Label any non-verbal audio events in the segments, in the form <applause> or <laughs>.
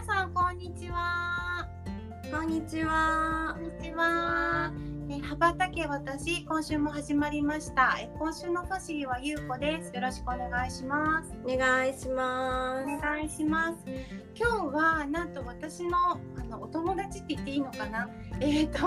皆さんこんにちは。こんにちはこ。んにちは。え羽ばたけ私今週も始まりました。え今週のファシリはゆうこです。よろしくお願いします。お願いしまお願いします。今日はなんと私のあのお友達って言っていいのかな？えっ、と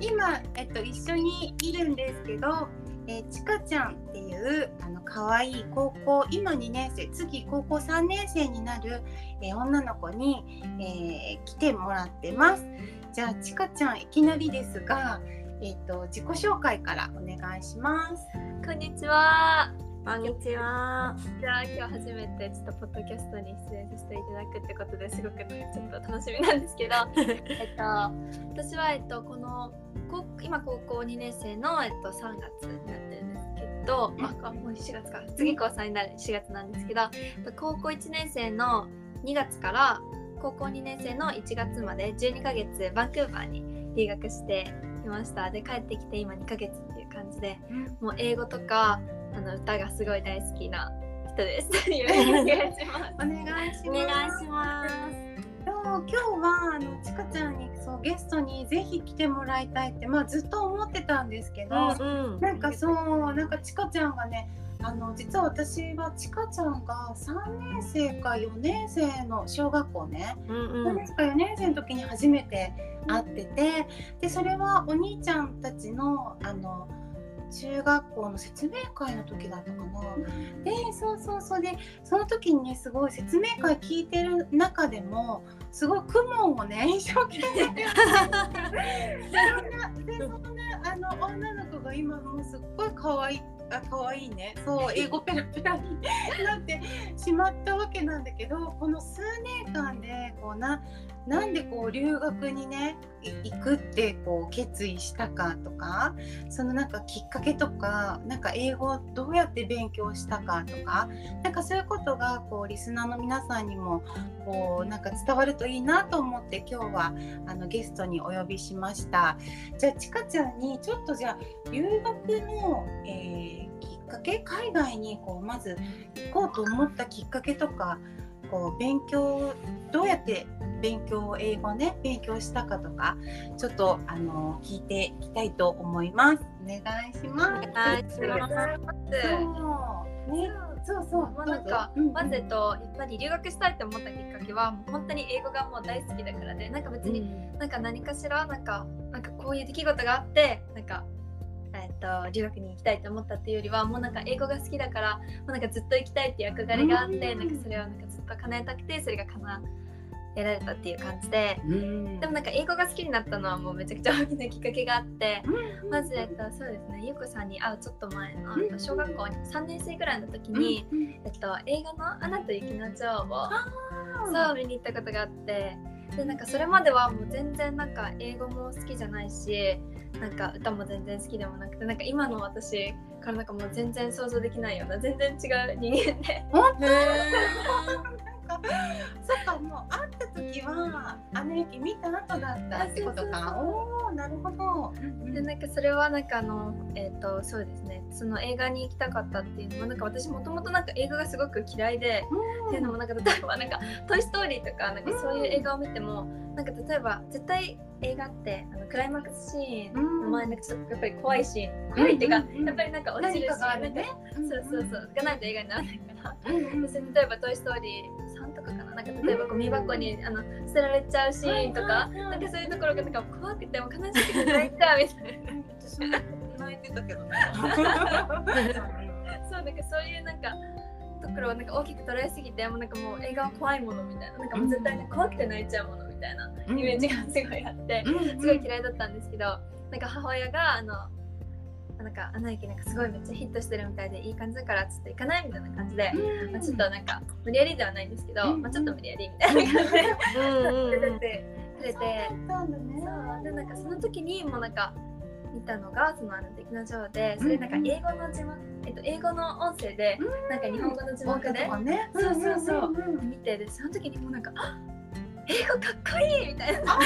今えっと一緒にいるんですけど。えーちかちゃんっていうあの可愛い高校今2年生次高校3年生になる、えー女の子に、えー来てもらってますじゃあちかちゃんいきなりですが、えっと自己紹介からお願いしますこんにちは。す。こんにちは。じゃあ今日初めてちょっとポッドキャストに出演させていただくってことですごくちょっと楽しみなんですけど、<laughs> えっと私はえっとこの高今高校2年生のえっと3月になってるんですけど、あもう4月か次高3になる4月なんですけど、えっと高校1年生の2月から高校2年生の1月まで12ヶ月バンクーバーに留学してきました。で帰ってきて今2ヶ月っていう感じで。もう英語とかあの歌がすごい大好きな人です。よろしくお願いします。お願いしますお願いします。そう今日はあのちかちゃんにそうゲストにぜひ来てもらいたいってまあずっと思ってたんですけど、うんなんかそうなんかちかちゃんがねあの実は私はちかちゃんが3年生か4年生の小学校ね、うん4年生か4年生の時に初めて会っててでそれはお兄ちゃんたちのあの中学校の説明会の時だったかな。でそうそうそう。でその時にねすごい説明会聞いてる中でもすごいクモンをね <laughs> 一生懸命。でそんなあの女の子が今もうすっごい可愛いあ可愛いね。そう英語ペラペラになってしまったわけなんだけどこの数年間でこうななんでこう留学にね行くってこう決意したかとかそのなんかきっかけとかなんか英語をどうやって勉強したかとかなんかそういうことがこうリスナーの皆さんにもこうなんか伝わるといいなと思って今日はあのゲストにお呼びしました。じゃあちかちゃんにちょっとじゃあ留学の、えーきっかけ海外にこうまず行こうと思ったきっかけとかこう勉強どうやって勉強を英語ね勉強したかとかちょっとあの聞いていきたいと思います。お願いします。お願いしますそうね、そうそう。まあなんかまずえっとやっぱり留学したいって思ったきっかけはもう本当に英語がもう大好きだからでなんか別になんか何かしらなんかなんかこういう出来事があってなんかと留学に行きたいと思ったっていうよりはもうなんか英語が好きだからもうなんかずっと行きたいっていう憧れがあってうん。なんかそれをなんかずっと叶えたくてそれが叶えられたっていう感じでうん。でもなんか英語が好きになったのはもうめちゃくちゃ大きなきっかけがあってうん。まず、えっと、そうですねゆうこさんに会うちょっと前の、小学校3年生ぐらいの時に、うん。えっと、映画の「アナと雪の女王」をそう見に行ったことがあってでなんかそれまではもう全然なんか英語も好きじゃないしなんか歌も全然好きでもなくてなんか今の私からなんかもう全然想像できないような全然違う人間で。本当？なんかそっかもう会った時はあの雪見た後だったってことか？おおなるほど。でなんかそれはなんかあのえっ、とそうですね。その映画に行きたかったっていうのもなんか私もともとなんか映画がすごし嫌いでっていうのもなんか例えばなんか「トイ・ストーリー」とかなんかそういう映画を見てもなんか例えば絶対映画ってあのクライマックスシーンの前なんかちょっとやっぱり怖い。シーン怖いっていうかうん。うんうんやっぱりなんか落ちるシーンなんかるね。そうそうそう。がないと映画にならないから。うん。例えば「トイ・ストーリー3」とかかな。なんか例えばゴミ箱にあの捨てられちゃうシーンとかうん。うん。うん。なんかそういうところがなんか怖くても悲しくて泣いちゃうみたいな。私も泣いてたけどね。そうなんかそういうなんかところをなんか大きく捉えすぎてもうなんかもう映画は怖いものみたいな。なんかもう絶対ね怖くて泣いちゃうものみたいなイメージがすごいあってすごい嫌いだったんですけどなんか母親があのなんかアナ雪なんかすごいめっちゃヒットしてるみたいでいい感じだからちょっと行かないみたいな感じで、まあ、ちょっとなんか無理やりではないんですけど、うん。まあ、ちょっと無理やりみたいな感じでうんうん出ててくれて。なんだね。そう。でなんかその時にもうなんか見たのがそのあの敵のジョーでそれなんか英語の字幕、えっと、英語の音声でなんか日本語の字幕でそうそうそう。んんん見てでその時にもうなんかあ英語かっこいい！みたいな。だ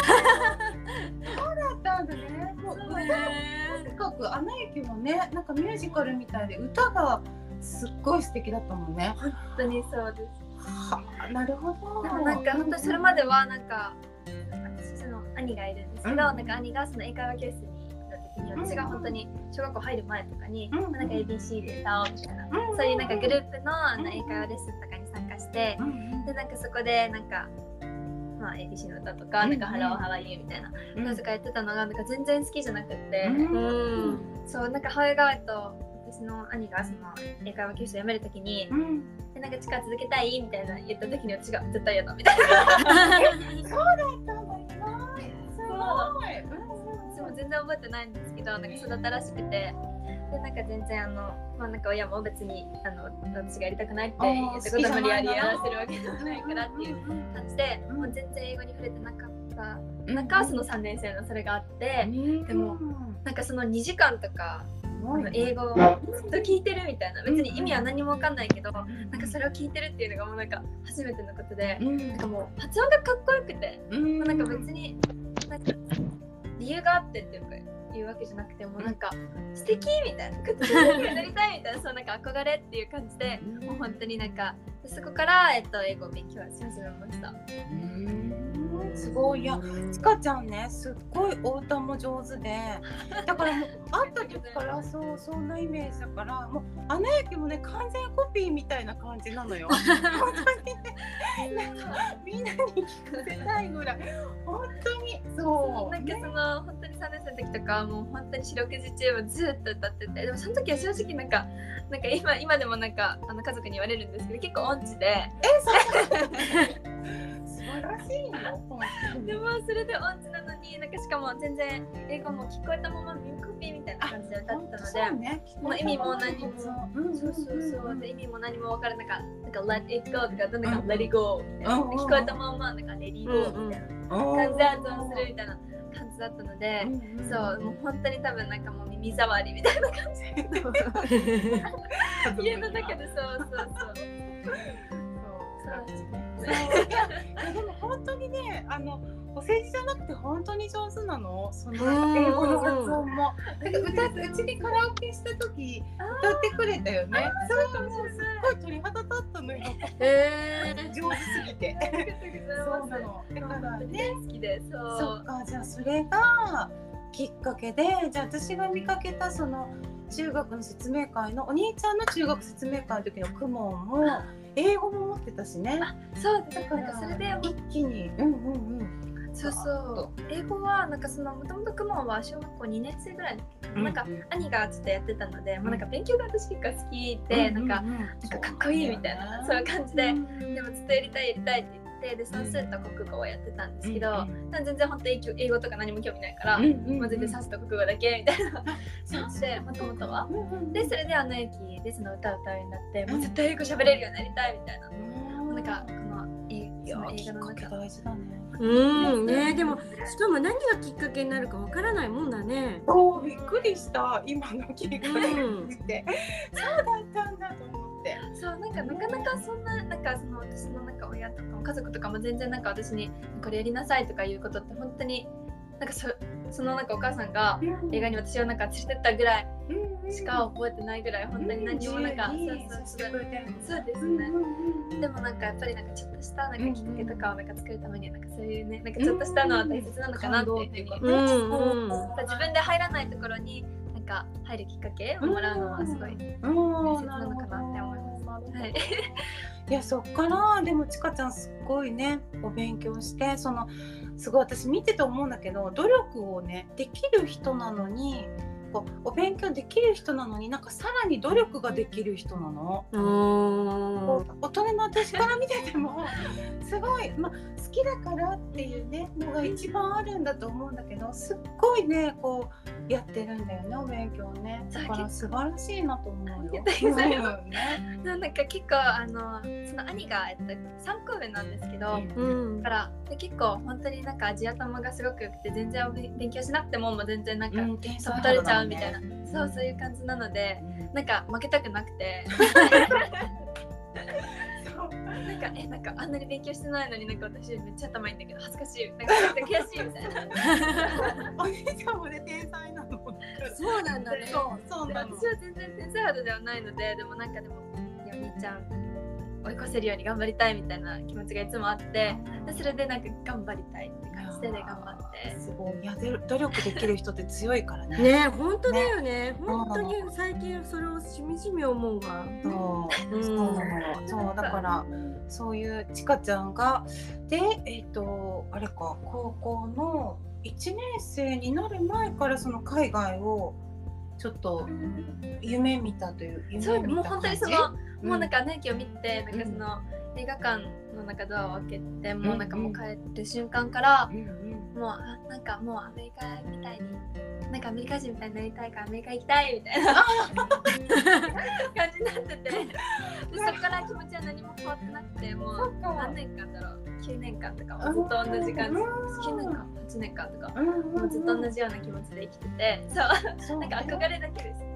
ったんだね。もう歌もとにかく「アナ雪」もねなんかミュージカルみたいで歌がすっごい素敵だったもんね。本当にそうです。はあなるほど。でもなんか本当にそれまではなんか私その兄がいるんですけど、うん。なんか兄がその英会話教室に私が本当に小学校入る前とかに、うんまあなんか ABC で歌おうみたいな、うん。そういうなんかグループの英会話レッスンとかに参加して、うん。でなんかそこでなんか、まあ、ABC の歌とか、うんなんか「ハローハワイユー」みたいなうん。歌とかやってたのがなんか全然好きじゃなくって、うん。そうなんか母親がと私の兄がその英会話教室を辞めるときにうん「でなんか力続けたい?」みたいな言った時に私が絶対嫌だみたいな。そうだったんすごい。私も全然覚えてないんですけどなんかそうだったらしくて。でなんか全然あのまあなんか親も別にあの私がやりたくないって言ったことを無理やりやらせるわけではないからっていう感じで、うんもう全然英語に触れてなかった。中その3年生のそれがあって、でもなんかその2時間とか英語をずっと聞いてるみたいな。別に意味は何もわかんないけど、なんかそれを聞いてるっていうのがもうなんか初めてのことで、なんかもう発音がかっこよくて、もうなんか別になんか理由があってっていうか言うわけじゃなくてもうなんか素敵みたいなことになりたいみたいな <laughs> そうなんか憧れっていう感じでもう本当になんかそこから、えっと、英語を勉強し始めました。すごい。いやちかちゃんねすっごいお歌も上手で。だからもう <laughs> 会った時からそうそんなイメージだからもう「アナ雪」もね完全コピーみたいな感じなのよ。本当に。ねみんなに聞かせたいぐらい。本当にそう。なんかその本当に3年生の時とかはもう本当に四六時中もずっと歌ってて。でもその時は正直なんかなんか今今でもなんかあの家族に言われるんですけど結構音痴で。素晴らしいよ本当にでもそれで音痴なのになんかしかも全然英語も聞こえたまま耳コピーみたいな感じで歌ってたのでもう意味も何もうんそうそうそうで意味も何も分からなかったなんか let it go とかどんなかうん let it go みたいなうん聞こえたままなんか let it go みたいな感じで発音するみたいな感じだったのでそうもう本当に多分なんかもう耳障りみたいな感じ家の中でそうそうそうそう。いやいやでも本当にねあのお世辞じゃなくて本当に上手なの？その英語の発音も。なんか歌うちでカラオケした時歌ってくれたよね。そうそうそうすっごい鳥肌立ったのよ。えー <laughs> 上手すぎて。そうなの。だからね。大好きでそう。そっかじゃあそれがきっかけでじゃあ私が見かけたその中学の説明会のお兄ちゃんの中学説明会の時のクモンも英語も持ってたしね。そうだ。だからそれで一気に。うんうんうん。そうそう。英語はなんかそのもともとクモンは小学校2年生ぐらいな。ん。か兄がちょっとやってたので、もうなんか勉強が私結構好きで、なんかなんかかっこいいみたいなそう。いう感じで、でもずっとやりたいやりたいって言ってで算数と国語をやってたんですけど、全然本当に英語とか何も興味ないから、もう全然算数と国語だけみたいな。感じでもともとは。でそれで「あの駅」でその歌を歌うようになって、もう絶対英語喋れるようになりたいみたいな、なんかこの映画の中大事だねうんねでもしかも何がきっかけになるかわからないもんだね。おーびっくりした今の聞いてうん見てそうだったんだと思ってそうなんかなかなかそんななんかその私のなんか親とかも家族とかも全然なんか私にこれやりなさいとかいうことって本当になんかそそのなんかお母さんが映画に私をなんか連れてったぐらいしか覚えてないぐらい本当に何もなんか、そうそうそうそうですね、でもなんかやっぱりなんかちょっとしたなんかきっかけとかをなんか作るためにはなんかそういうねなんかちょっとしたのは大切なのかなっていうふうに、うんうん自分で入らないところになんか入るきっかけをもらうのはすごい大切なのかなって思います。はい、いやそっからでもちかちゃんすっごいねお勉強してそのすごい私見てて思うんだけど努力をねできる人なのにこうお勉強できる人なのになんかさらに努力ができる人なの。大人の私から見てても <laughs> すごい、まあ、好きだからっていうねのが一番あるんだと思うんだけどすっごいねこうやってるんだよねお勉強ね。だから素晴らしいなと思うよ。なんか結構あのその兄が、えっと、3個上なんですけど、うん。だからで結構本当になんかアジア頭がすごく良くて全然お勉勉強しなくてももう全然なんかうん。取れちゃうみたいな、そうそういう感じなのでなんか負けたくなくて。なんかえなんかあんなに勉強してないのになんか私めっちゃ頭いいんだけど恥ずかしい。なんか悔しいみたいな。お兄ちゃんもね天才なの。そうなんだね。そうそうでなの。私は全然天才肌ではないのででもなんかでもいやお兄ちゃん追い越せるように頑張りたいみたいな気持ちがいつもあって。でそれでなんか頑張りたいって感じでね頑張って。すごい。いやで努力できる人って強いからね。ね本当だよね。本当に最近それをしみじみ思うわそう。うん。そうだからそういうちかちゃんがでえっ、とあれか高校の1年生になる前からその海外をちょっと夢見たという夢そうもう本当にそ感じ？の、もうなんか姉貴を見てなんかその、映画館の中ドアを開けてもうなんかもう帰る瞬間からう、んうんもうあなんかもうアメリカみたいになんかアメリカ人みたいになりたいからアメリカ行きたいみたいな <laughs> 感じになっててでそこから気持ちは何も変わってなくてもう何年間だろう？9年間とかもずっと同じ感じ。9年間8年間とかもうずっと同じような気持ちで生きててそう。なんか憧れだけです。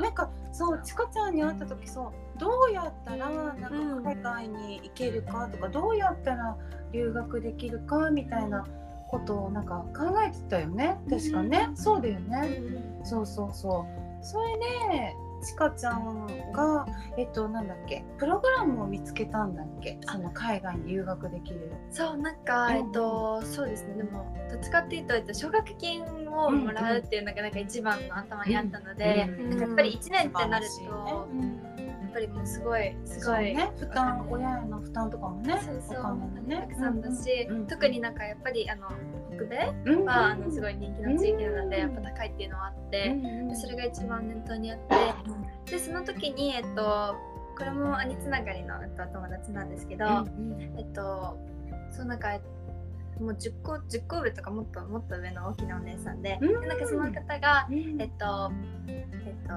なんかそうちかちゃんに会った時そうどうやったらなんか海外に行けるかとか、どうやったら留学できるかみたいなことをなんか考えてたよね。確かね、そうだよね、そうそうそう。それでちかちゃんがえっとなんだっけ？プログラムを見つけたんだっけ？その海外に留学できる。そうなんか、うん。えっとそうですね。でもどっちかっていうと、えっと、奨学金をもらうっていうのがなんか一番の頭にあったので、うん。なん。かやっぱり1年ってなると、ぱりもうすごいすごい、ね負担親への負担とかもねそうそう。お金もね。たくさんだし、うんうん特になんかやっぱりあの北米うん。はあのすごい人気の地域なので、うん。やっぱ高いっていうのはあって、それが一番念頭にあってでその時にえっとこれも兄つながりの、えっと、友達なんですけど、えっとそうなんかもう10個10個上とかもっともっと上の大きなお姉さんで,、うん。でなんかその方がうん。えっとえっと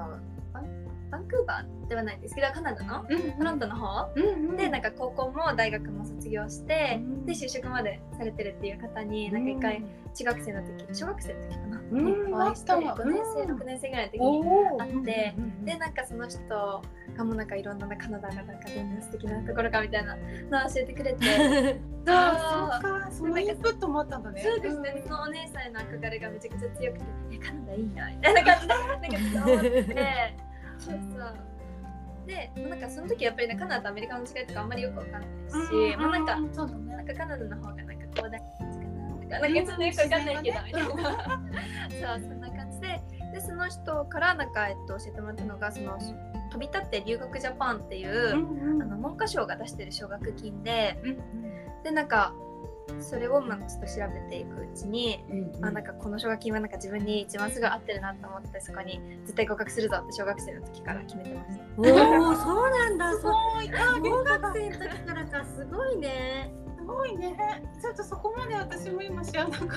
バンクーバーではないんですけどカナダのトロントの方でなんか高校も大学も卒業してうんで就職までされてるっていう方になんか一回中学生の時小学生の時かな、うんにお会いしてあった5年生うん。6年生ぐらいの時におー。あってうんでなんかその人がもうなんかいろんなカナダがなんかどんな素敵なところかみたいなのを教えてくれて <laughs> あそうかそのインプットもあったんだね。そうですね、そのお姉さんへの憧れがめちゃくちゃ強くて「えカナダいいな」みたいな感じでなんか思ってそうそう。でなんかその時やっぱりねカナダとアメリカの違いとかあんまりよくわかんないし、まあなんかうそうだね。なんかカナダの方がなんか広大な感じかなんかちょっとよくわかんないけどみたいな。そうそんな感じで。でその人からなんか、えっと、教えてもらったのがその飛び立って留学ジャパンっていう、うんあの文科省が出してる奨学金でうん。でなんかそれをまあちょっと調べていくうちに、うんあなんかこの奨学金はなんか自分に一番すぐ合ってるなと思ってそこに絶対合格するぞって小学生の時から決めてました。おおそうなんだす <laughs> そうごい小学生の時からかすごいねすごいねちょっとそこまで私も今知らなかっ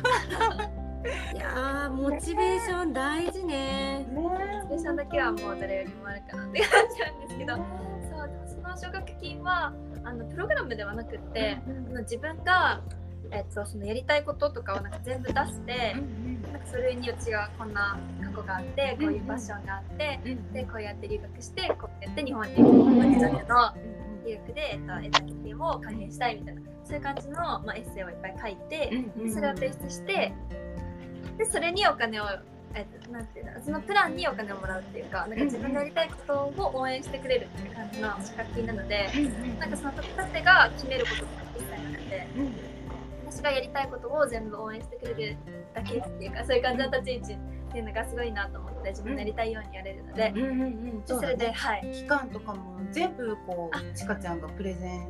いやーモチベーション大事ねたねスペシャルだけはもう誰よりもあるかなって感じなんですけどそうでもその奨学金はあのプログラムではなくって、あの自分が、えっと、そのやりたいこととかをなんか全部出して、なんかそれにうちがこんな過去があってこういうパッションがあって、でこうやって留学してこうやって日本に留学の留学で、えっと、得た経験を還元したいみたいなそういう感じの、まあ、エッセイをいっぱい書いて、でそれを提出してでそれにお金をえっと、なんていうのそのプランにお金をもらうっていうかなんか自分のやりたいことを応援してくれるっていう感じの資格金なのでなんかその時たてが決めることとか一切なくて私がやりたいことを全部応援してくれるだけっていうかそういう感じの立ち位置っていうのがすごいなと思って自分のやりたいようにやれるので、でそれではい。期間とかも全部こうちかちゃんがプレゼン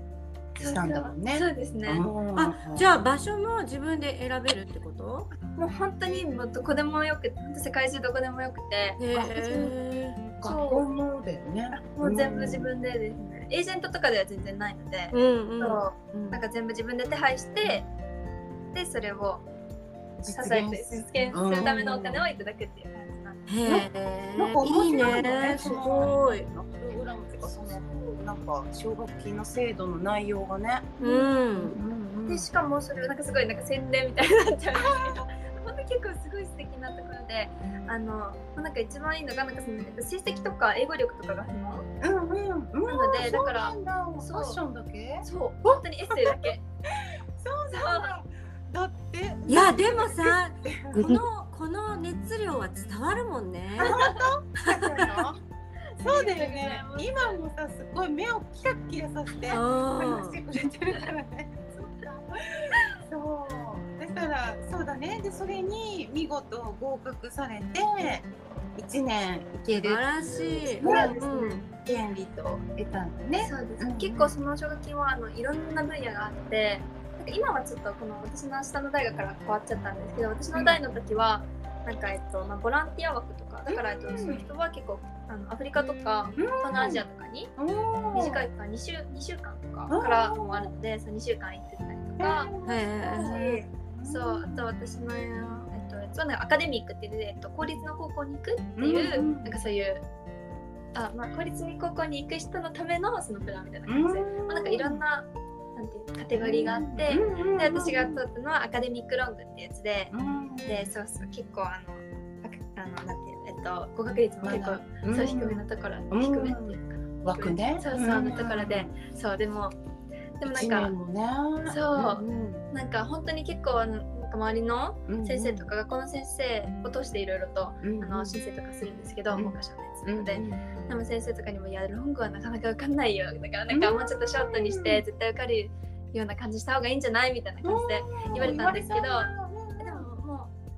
したんだもんね。そうですね。あじゃあ場所も自分で選べるってこと？もう本当にもうどこでもよく世界中どこでもよくて、へえ学校もだよね。もう全部自分でですね。エージェントとかでは全然ないので、うんうん。そう。うんなんか全部自分で手配して、でそれを支えて実現するためのお金をいただくっていう感じなんで。へえなんかいい面白いねすごいプログラムってい。うかそのなんか奨学金の制度の内容がね。うん。でしかもそれなんかすごいなんか宣伝みたいになっちゃう。<laughs> んですけど本当結構すごい素敵なところであのなんか一番いいのがなんかその成績とか英語力とかが不問うんうん。うん。なのでだからファッションだけ？そう。本当にエッセイだけ。<laughs> そうなんだ。だって。いやでもさこのこの熱量は伝わるもんね <laughs> そうだよね。今もさすごい目をキラキラさせて話してくれてるからね。<laughs> そう。だからそうだね。でそれに見事合格されて一年いける素晴らしいそうですねうん権利と得たんだね。そうですうん結構その奨学金はあのいろんな分野があってなんか今はちょっとこの私の下の代から変わっちゃったんですけど私の代の時はなんかえっとまあボランティア枠とかだからえっとそういう人は結構あのアフリカとかうん。東南アジアとかに短い期間2週 ,2 週間とかからもあるのでその2週間行ってたりとか。へそう。あと私の、えっと、そうねアカデミックっていう、えっと、公立の高校に行くっていう、うんなんかそういうあ、まあ、公立に高校に行く人のためのそのプランみたいな感じで、まあ、なんかいろんななんていうカテゴリーがあって、で私が取ったのはアカデミックロングってやつで、でそうそう結構あのああのなんていうえっと合格率も結構、そう低めのところ、うん。低めっていうかな枠ね。そうそう、のところでそうでもでもなんかね。そう。うんなんか本当に結構なんか周りのうん先生とか学校の先生を通していろいろと、うんあの申請とかするんですけど、うん。文科省のやつなうんので、でも先生とかにも「いやロングはなかなか受かんないよ」だからなんかもうちょっとショートにして絶対受かるような感じした方がいいん。じゃないみたいな感じで、言われたんですけど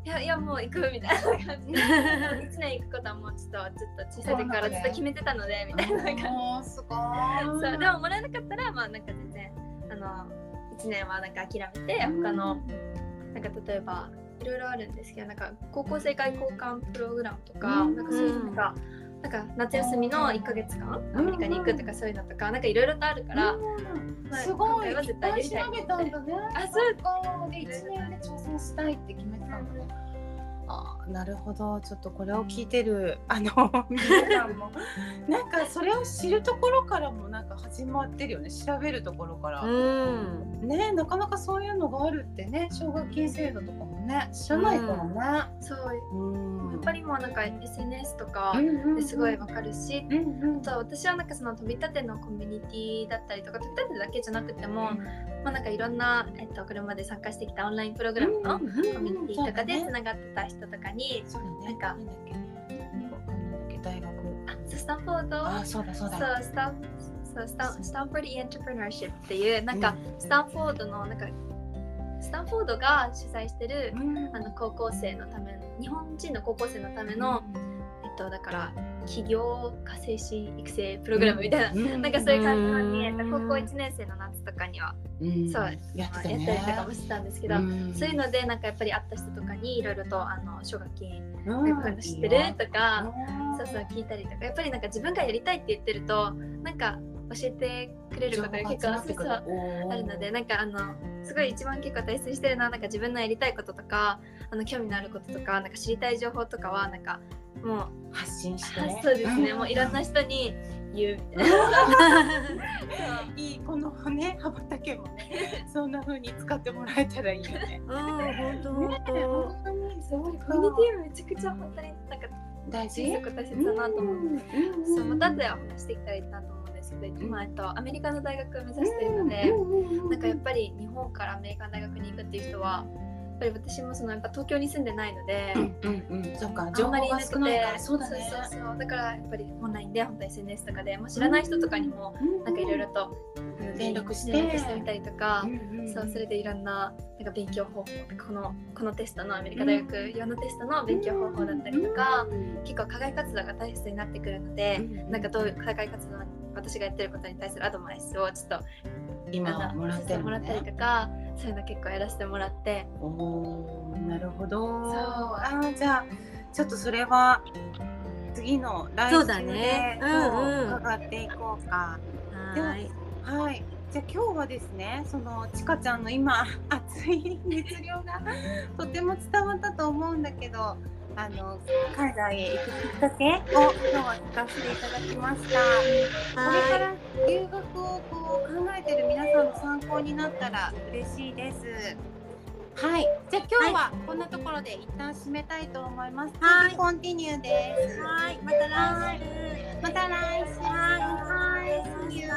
いやいやもう行くみたいな感じで1年行くことはもうちょっとちょっと小さい時からずっと決めてたのでみたいな感じあーすごい。そうでももらえなかったらまあなんか全然あの1年はなんか諦めて他のなんか例えばいろいろあるんですけどなんか高校生外交官プログラムとか、うんなんかそういうなんかなんか夏休みの1か月間アメリカに行くとかそういうのとかなんかいろいろとあるから、まあすごい。今回は絶対やりたい調べたんだね。あそうか。で一年で挑戦したいって決めてたんだね。あーなるほど。ちょっとこれを聞いてるあの <laughs> 皆さんも。なんかそれを知るところからもなんか始まってるよね。調べるところから、うん。ねなかなかそういうのがあるってね奨学金制度とかもね知らないからね。そう。うん。やっぱりもうなんか SNS とかうんうんうん。ですごいわかるし、うんうん。あと私はなんかその飛び立てのコミュニティだったりとか飛び立てだけじゃなくても、まあなんかいろんな、えっと、これまで参加してきたオンラインプログラムのコミュニティとかでつながってた人とかに、そうだね。なんか大学。あそうスタンフォード？あ、そうだそうだ。そうスタンそうスタンスタンフォード・イ・エントプレナーシップっていうなんか、スタンフォードのなんかスタンフォードが主催してる、うん。あの高校生のための日本人の高校生のための、えっとだから起業家精神育成プログラムみたいな、うん。なんかそういう感じのに、えっとうん。高校1年生の夏とかには、うん。そうやってたね。やったりとかもしてたんですけど、ん。そういうのでなんかやっぱり会った人とかにいろいろとあの奨学金こういうの知ってるとか、うん。そうそう聞いたりとかやっぱりなんか自分がやりたいって言ってるとなんか教えてくれることが結構そうそうあるのでなんかあのすごい一番結構大切にしてるのはなんか自分のやりたいこととかあの興味のあることとかなんか知りたい情報とかはなんかもう発信してね。そうですね、もういろんな人に言うみたいな。<laughs> いいこのね羽ばたけもねそんな風に使ってもらえたらいいよね。うん本当ね本当本当にすごいコミュニティめちゃくちゃ本当になんか大事？小さく大切だなと思う。うんそうまた後でお話していきたいなと思うん。で今えっとアメリカの大学を目指しているので、なんかやっぱり日本からアメリカの大学に行くっていう人は。やっぱり私もそのやっぱ東京に住んでないので、うんうんうん。そっかあ情報んまりなくてが少ないからそうだね。そうそうそう。だからやっぱりオンラインで本当 SNS とかで、まあ、知らない人とかにもなんかいろいろと連絡して連絡してみたりとか、うんうんそうそれでいろんななんか勉強方法このこのテストのアメリカ大学用のテストの勉強方法だったりとか、結構課外活動が大切になってくるので、なんかどういう課外活動私がやってることに対するアドバイスをちょっと今もらってるのもらったりね。とかそういうの結構やらせてもらっておおなるほど。そうあーじゃあちょっとそれは次の来週でううんうん伺っていこうか。ではい。はい。じゃあ今日はですね、そのちかちゃんの今熱い熱量がとても伝わったと思うんだけど、あの海外へ行くきっかけを今日は聞かせていただきました。これから留学をこう考えてる皆さんの参考になったら嬉しいです。はい。じゃあ今日はこんなところで一旦締めたいと思います。はい次コンティニューです。はい。また来週。また来週。はい。See you.